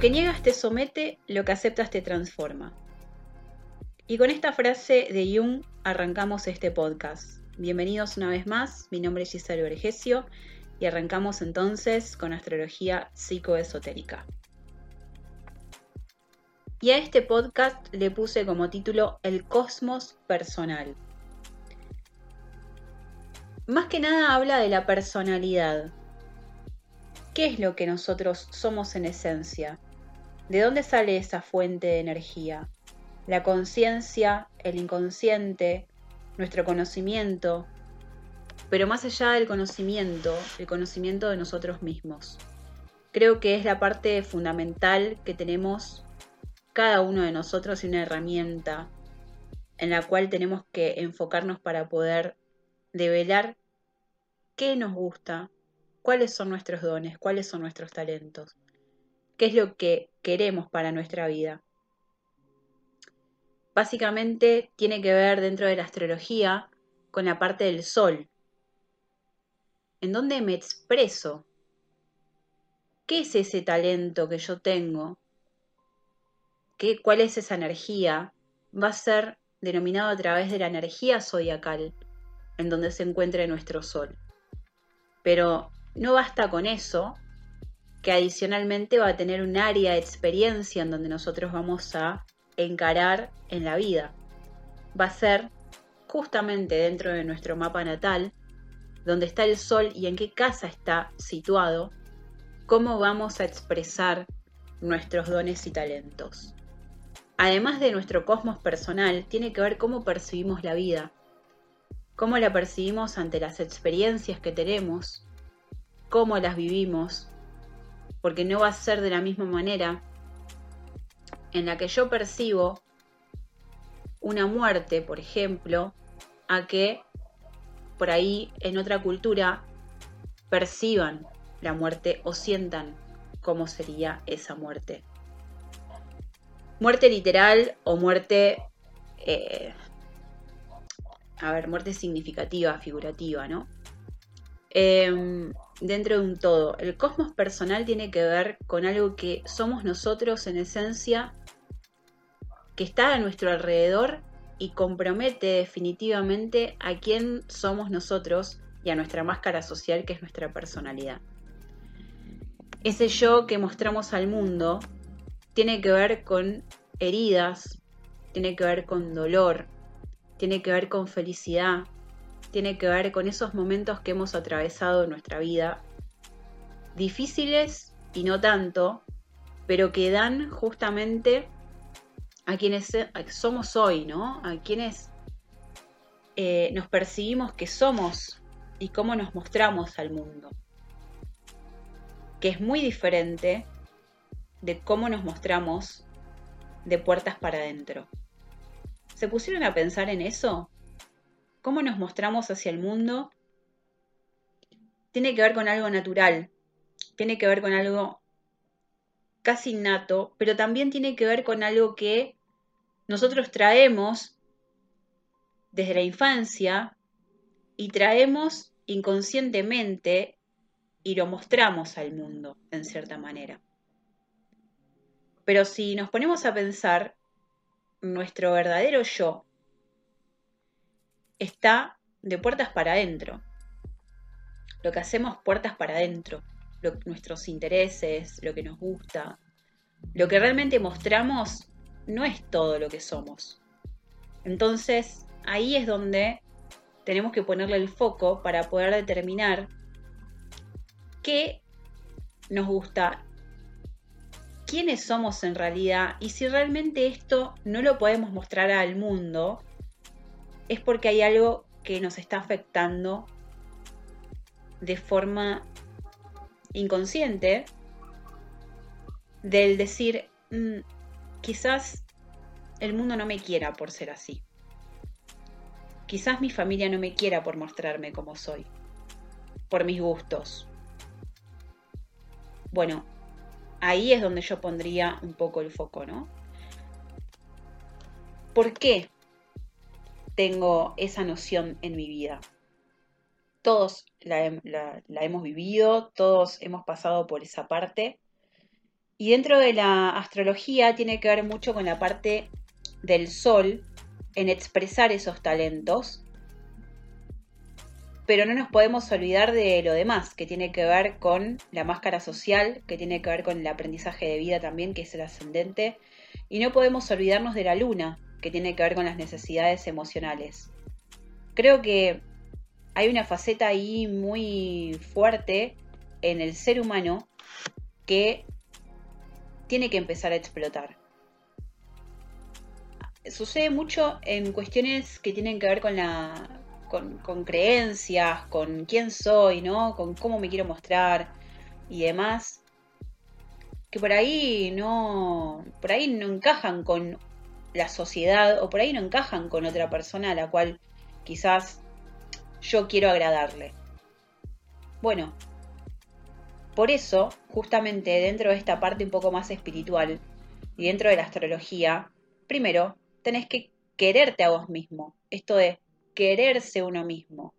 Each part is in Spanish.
Lo que niegas te somete, lo que aceptas te transforma. Y con esta frase de Jung arrancamos este podcast. Bienvenidos una vez más, mi nombre es Giselle Vergesio y arrancamos entonces con astrología psicoesotérica. Y a este podcast le puse como título El cosmos personal. Más que nada habla de la personalidad. ¿Qué es lo que nosotros somos en esencia? ¿De dónde sale esa fuente de energía? La conciencia, el inconsciente, nuestro conocimiento, pero más allá del conocimiento, el conocimiento de nosotros mismos. Creo que es la parte fundamental que tenemos cada uno de nosotros y una herramienta en la cual tenemos que enfocarnos para poder develar qué nos gusta, cuáles son nuestros dones, cuáles son nuestros talentos, qué es lo que queremos para nuestra vida. Básicamente tiene que ver dentro de la astrología con la parte del sol, en dónde me expreso, qué es ese talento que yo tengo, cuál es esa energía, va a ser denominado a través de la energía zodiacal en donde se encuentra nuestro Sol. Pero no basta con eso, que adicionalmente va a tener un área de experiencia en donde nosotros vamos a encarar en la vida. Va a ser justamente dentro de nuestro mapa natal, donde está el Sol y en qué casa está situado, cómo vamos a expresar nuestros dones y talentos además de nuestro cosmos personal, tiene que ver cómo percibimos la vida, cómo la percibimos ante las experiencias que tenemos, cómo las vivimos, porque no va a ser de la misma manera en la que yo percibo una muerte, por ejemplo, a que por ahí en otra cultura perciban la muerte o sientan cómo sería esa muerte muerte literal o muerte, eh, a ver, muerte significativa, figurativa, ¿no? Em, dentro de un todo. El cosmos personal tiene que ver con algo que somos nosotros en esencia, que está a nuestro alrededor y compromete definitivamente a quién somos nosotros y a nuestra máscara social que es nuestra personalidad. Ese yo que mostramos al mundo tiene que ver con heridas, tiene que ver con dolor, tiene que ver con felicidad, tiene que ver con esos momentos que hemos atravesado en nuestra vida, difíciles y no tanto, pero que dan justamente a quienes somos hoy, ¿no? A quienes eh, nos percibimos que somos y cómo nos mostramos al mundo. Que es muy diferente de cómo nos mostramos de puertas para adentro. ¿Se pusieron a pensar en eso? ¿Cómo nos mostramos hacia el mundo? Tiene que ver con algo natural, tiene que ver con algo casi innato, pero también tiene que ver con algo que nosotros traemos desde la infancia y traemos inconscientemente y lo mostramos al mundo, en cierta manera. Pero si nos ponemos a pensar, nuestro verdadero yo está de puertas para adentro. Lo que hacemos puertas para adentro, nuestros intereses, lo que nos gusta, lo que realmente mostramos no es todo lo que somos. Entonces, ahí es donde tenemos que ponerle el foco para poder determinar qué nos gusta quiénes somos en realidad y si realmente esto no lo podemos mostrar al mundo, es porque hay algo que nos está afectando de forma inconsciente del decir, mm, quizás el mundo no me quiera por ser así. Quizás mi familia no me quiera por mostrarme como soy, por mis gustos. Bueno, ahí es donde yo pondría un poco el foco, ¿no? ¿Por qué tengo esa noción en mi vida? Todos la, hemos vivido, todos hemos pasado por esa parte Y dentro de la astrología tiene que ver mucho con la parte del sol en expresar esos talentos. Pero no nos podemos olvidar de lo demás, que tiene que ver con la máscara social, que tiene que ver con el aprendizaje de vida también, que es el ascendente. Y no podemos olvidarnos de la luna, que tiene que ver con las necesidades emocionales. Creo que hay una faceta ahí muy fuerte en el ser humano que tiene que empezar a explotar. Sucede mucho en cuestiones que tienen que ver con la con, creencias, con quién soy, ¿no? Con cómo me quiero mostrar y demás. Que por ahí no. Por ahí no encajan con la sociedad. O por ahí no encajan con otra persona a la cual quizás yo quiero agradarle. Bueno, por eso, justamente dentro de esta parte un poco más espiritual y dentro de la astrología, primero tenés que quererte a vos mismo. Esto de quererse uno mismo.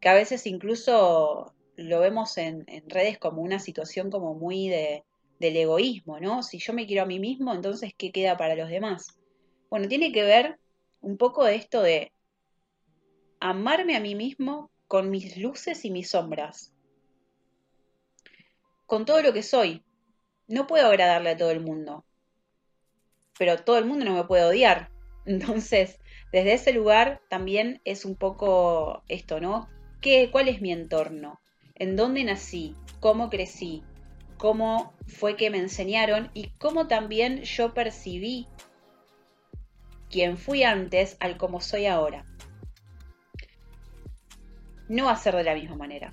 Que a veces incluso lo vemos en, redes como una situación como muy de, del egoísmo, ¿no? Si yo me quiero a mí mismo, entonces ¿qué queda para los demás? Bueno, tiene que ver un poco esto de amarme a mí mismo con mis luces y mis sombras, con todo lo que soy. No puedo agradarle a todo el mundo, pero todo el mundo no me puede odiar. Entonces, desde ese lugar también es un poco esto, ¿no? ¿Qué, ¿Cuál es mi entorno? ¿En dónde nací? ¿Cómo crecí? ¿Cómo fue que me enseñaron? Y cómo también yo percibí quién fui antes al como soy ahora no va a ser de la misma manera.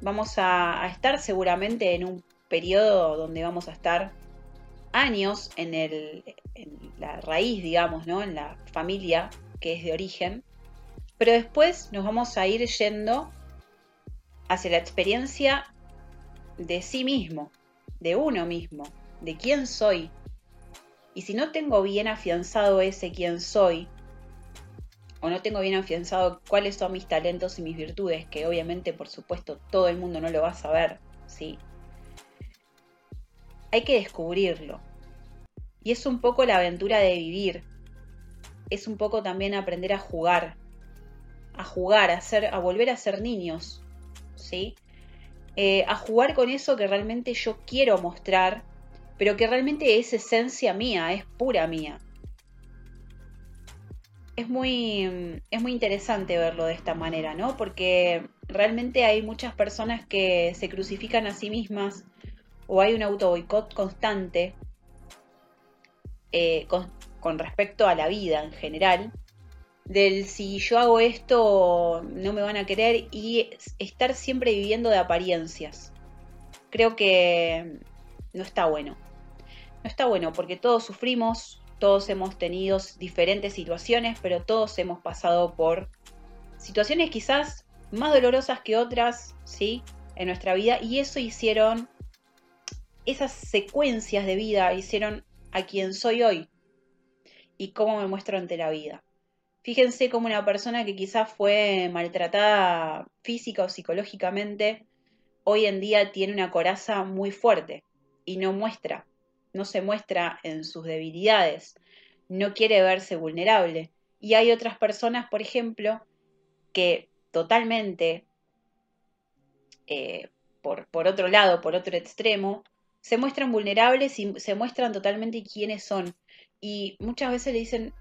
Vamos a, estar seguramente en un periodo donde vamos a estar años en, el, la raíz, digamos, ¿no? En la familia que es de origen. Pero después nos vamos a ir yendo hacia la experiencia de sí mismo, de uno mismo, de quién soy. Y si no tengo bien afianzado ese quién soy, o no tengo bien afianzado cuáles son mis talentos y mis virtudes, que obviamente, por supuesto, todo el mundo no lo va a saber, ¿sí? Hay que descubrirlo. Y es un poco la aventura de vivir. Es un poco también aprender a jugar. A jugar, a, ser, a volver a ser niños, ¿sí? Eh, a jugar con eso que realmente yo quiero mostrar, pero que realmente es esencia mía, es pura mía es muy, es muy interesante verlo de esta manera, ¿no? Porque realmente hay muchas personas que se crucifican a sí mismas o hay un auto boicot constante eh, con, con, respecto a la vida en general, del si yo hago esto no me van a querer y estar siempre viviendo de apariencias. Creo que no está bueno. No está bueno porque todos sufrimos, todos hemos tenido diferentes situaciones, pero todos hemos pasado por situaciones quizás más dolorosas que otras, ¿sí? En nuestra vida y eso hicieron, esas secuencias de vida hicieron a quien soy hoy y cómo me muestro ante la vida. Fíjense cómo una persona que quizás fue maltratada física o psicológicamente, hoy en día tiene una coraza muy fuerte y no muestra no se muestra en sus debilidades, no quiere verse vulnerable. Y hay otras personas, por ejemplo, que totalmente, eh, por, por otro lado, por otro extremo, se muestran vulnerables y se muestran totalmente quiénes son. Y muchas veces le dicen,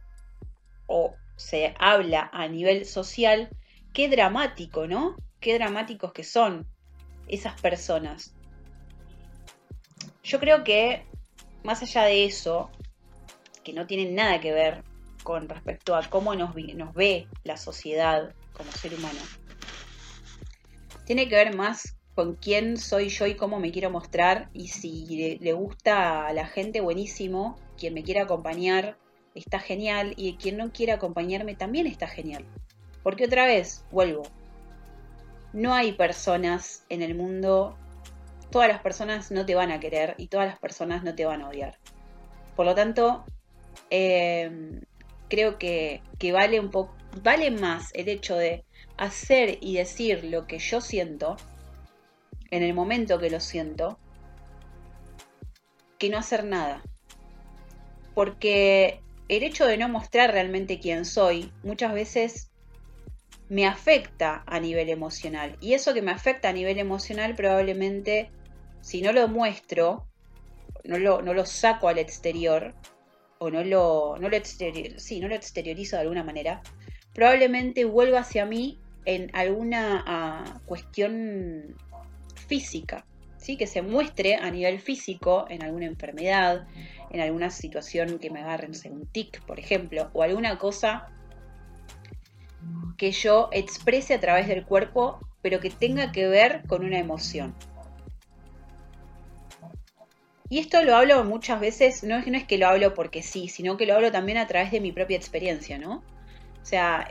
o se habla a nivel social, qué dramático, ¿no? Qué dramáticos que son esas personas. Yo creo que más allá de eso, que no tiene nada que ver con respecto a cómo nos, nos ve la sociedad como ser humano, tiene que ver más con quién soy yo y cómo me quiero mostrar y si le, gusta a la gente, buenísimo, quien me quiera acompañar está genial y quien no quiera acompañarme también está genial. Porque otra vez, vuelvo, no hay personas en el mundo todas las personas no te van a querer y todas las personas no te van a odiar. Por lo tanto, eh, creo que, vale un vale más el hecho de hacer y decir lo que yo siento en el momento que lo siento, que no hacer nada. Porque el hecho de no mostrar realmente quién soy muchas veces me afecta a nivel emocional. Y eso que me afecta a nivel emocional probablemente, si no lo muestro, no lo, no lo saco al exterior, o no lo, no lo, no lo exteriorizo de alguna manera, probablemente vuelva hacia mí en alguna ah, cuestión física, ¿sí? que se muestre a nivel físico en alguna enfermedad, en alguna situación que me agarre, no sé, un tic, por ejemplo, o alguna cosa que yo exprese a través del cuerpo, pero que tenga que ver con una emoción. Y esto lo hablo muchas veces, no es, que lo hablo porque sí, sino que lo hablo también a través de mi propia experiencia, ¿no? O sea,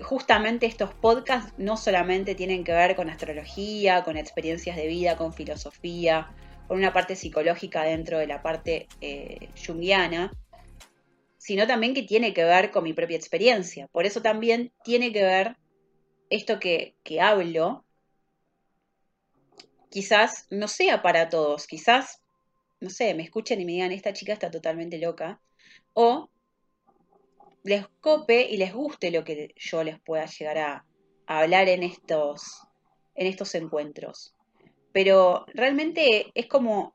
justamente estos podcasts no solamente tienen que ver con astrología, con experiencias de vida, con filosofía, con una parte psicológica dentro de la parte eh, sino también que tiene que ver con mi propia experiencia. Por eso también tiene que ver esto que, que hablo, quizás no sea para todos, quizás, no sé, me escuchen y me digan, esta chica está totalmente loca, o les cope y les guste lo que yo les pueda llegar a, hablar en estos, en estos encuentros. Pero realmente es como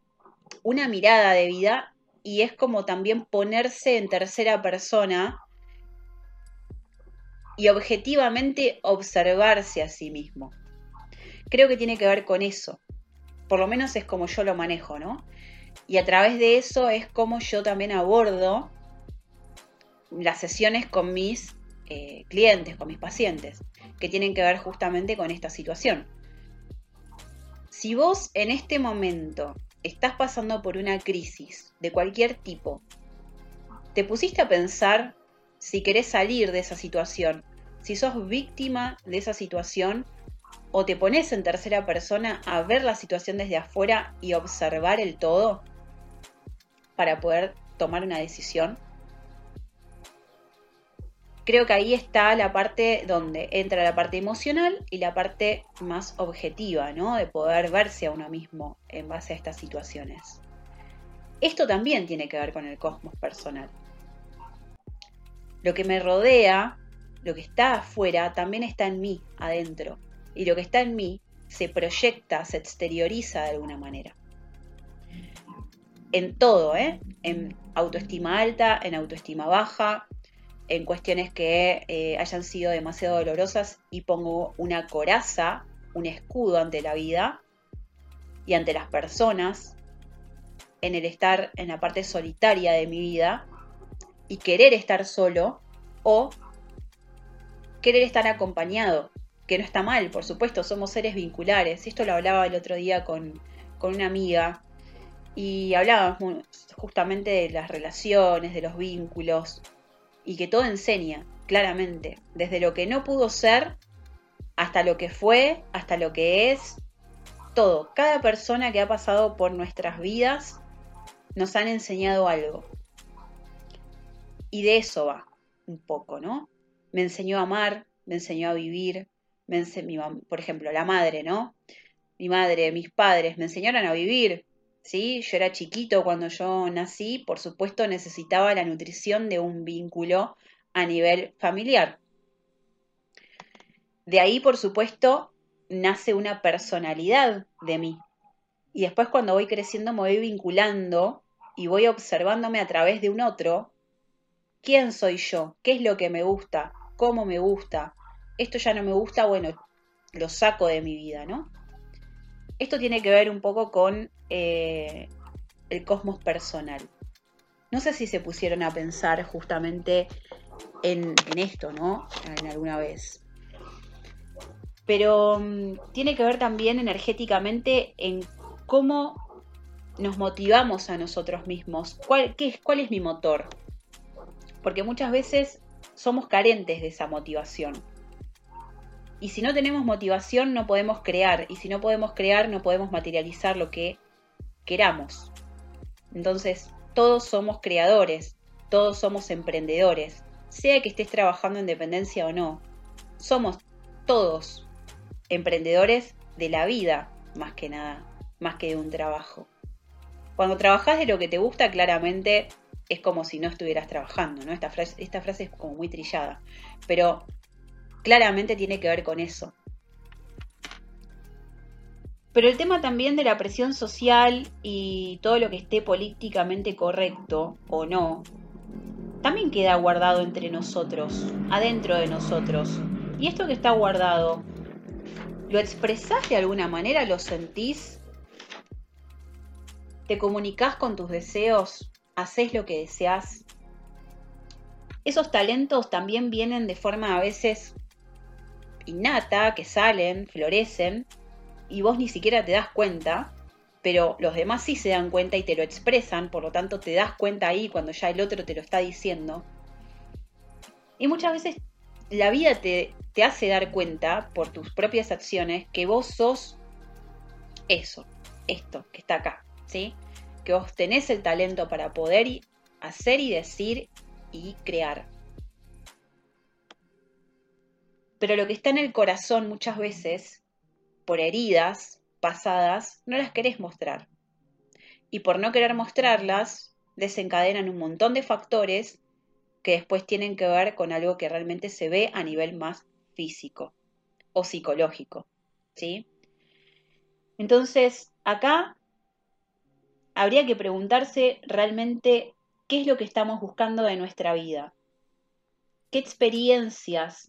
una mirada de vida y es como también ponerse en tercera persona y objetivamente observarse a sí mismo. Creo que tiene que ver con eso. Por lo menos es como yo lo manejo, ¿no? Y a través de eso es como yo también abordo las sesiones con mis eh, clientes, con mis pacientes, que tienen que ver justamente con esta situación. Si vos en este momento estás pasando por una crisis de cualquier tipo, te pusiste a pensar si querés salir de esa situación, si sos víctima de esa situación, o te pones en tercera persona a ver la situación desde afuera y observar el todo para poder tomar una decisión creo que ahí está la parte donde entra la parte emocional y la parte más objetiva, ¿no? De poder verse a uno mismo en base a estas situaciones. Esto también tiene que ver con el cosmos personal. Lo que me rodea, lo que está afuera, también está en mí, adentro. Y lo que está en mí se proyecta, se exterioriza de alguna manera. En todo, ¿eh? En autoestima alta, en autoestima baja, en cuestiones que eh, hayan sido demasiado dolorosas y pongo una coraza, un escudo ante la vida y ante las personas, en el estar en la parte solitaria de mi vida y querer estar solo o querer estar acompañado, que no está mal, por supuesto, somos seres vinculares. Esto lo hablaba el otro día con, con una amiga y hablábamos justamente de las relaciones, de los vínculos, y que todo enseña, claramente, desde lo que no pudo ser hasta lo que fue, hasta lo que es, todo. Cada persona que ha pasado por nuestras vidas nos han enseñado algo. Y de eso va un poco, ¿no? Me enseñó a amar, me enseñó a vivir, me por ejemplo, la madre, ¿no? Mi madre, mis padres me enseñaron a vivir, ¿sí? Yo era chiquito cuando yo nací, por supuesto necesitaba la nutrición de un vínculo a nivel familiar. De ahí, por supuesto, nace una personalidad de mí. Y después cuando voy creciendo me voy vinculando y voy observándome a través de un otro. ¿Quién soy yo? ¿Qué es lo que me gusta? ¿Cómo me gusta? Esto ya no me gusta, bueno, lo saco de mi vida, ¿no? Esto tiene que ver un poco con eh, el cosmos personal. No sé si se pusieron a pensar justamente en, esto, ¿no? En alguna vez. Pero mm, tiene que ver también energéticamente en cómo nos motivamos a nosotros mismos. ¿Cuál, qué es, ¿Cuál es mi motor? Porque muchas veces somos carentes de esa motivación. Y si no tenemos motivación no podemos crear. Y si no podemos crear no podemos materializar lo que queramos. Entonces, todos somos creadores, todos somos emprendedores, sea que estés trabajando en dependencia o no. Somos todos emprendedores de la vida, más que nada, más que de un trabajo. Cuando trabajas de lo que te gusta, claramente es como si no estuvieras trabajando, ¿no? Esta frase, esta frase es como muy trillada, pero claramente tiene que ver con eso. Pero el tema también de la presión social y todo lo que esté políticamente correcto o no, también queda guardado entre nosotros, adentro de nosotros. Y esto que está guardado, ¿lo expresás de alguna manera? ¿Lo sentís? ¿Te comunicas con tus deseos? ¿Haces lo que deseas? Esos talentos también vienen de forma a veces innata, que salen, florecen, y vos ni siquiera te das cuenta, pero los demás sí se dan cuenta y te lo expresan, por lo tanto te das cuenta ahí cuando ya el otro te lo está diciendo. Y muchas veces la vida te, te hace dar cuenta por tus propias acciones que vos sos eso, esto que está acá, ¿sí? Que vos tenés el talento para poder hacer y decir y crear. Pero lo que está en el corazón muchas veces por heridas pasadas, no las querés mostrar. Y por no querer mostrarlas, desencadenan un montón de factores que después tienen que ver con algo que realmente se ve a nivel más físico o psicológico. ¿Sí? Entonces, acá habría que preguntarse realmente qué es lo que estamos buscando de nuestra vida. ¿Qué experiencias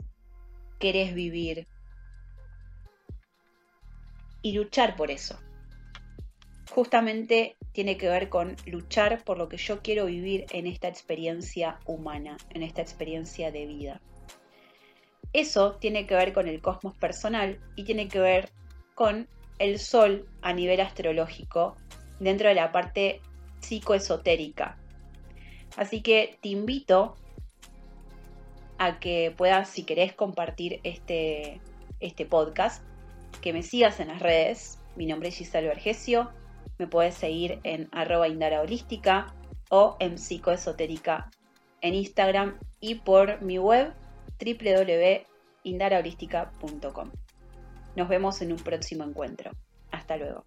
querés vivir? y luchar por eso. Justamente tiene que ver con luchar por lo que yo quiero vivir en esta experiencia humana, en esta experiencia de vida. Eso tiene que ver con el cosmos personal y tiene que ver con el sol a nivel astrológico dentro de la parte psicoesotérica. Así que te invito a que puedas, si querés, compartir este, este podcast que me sigas en las redes. Mi nombre es Gisela Vergesio. Me puedes seguir en arroba indara holística o en psicoesotérica en Instagram y por mi web www.indaraholística.com. Nos vemos en un próximo encuentro. Hasta luego.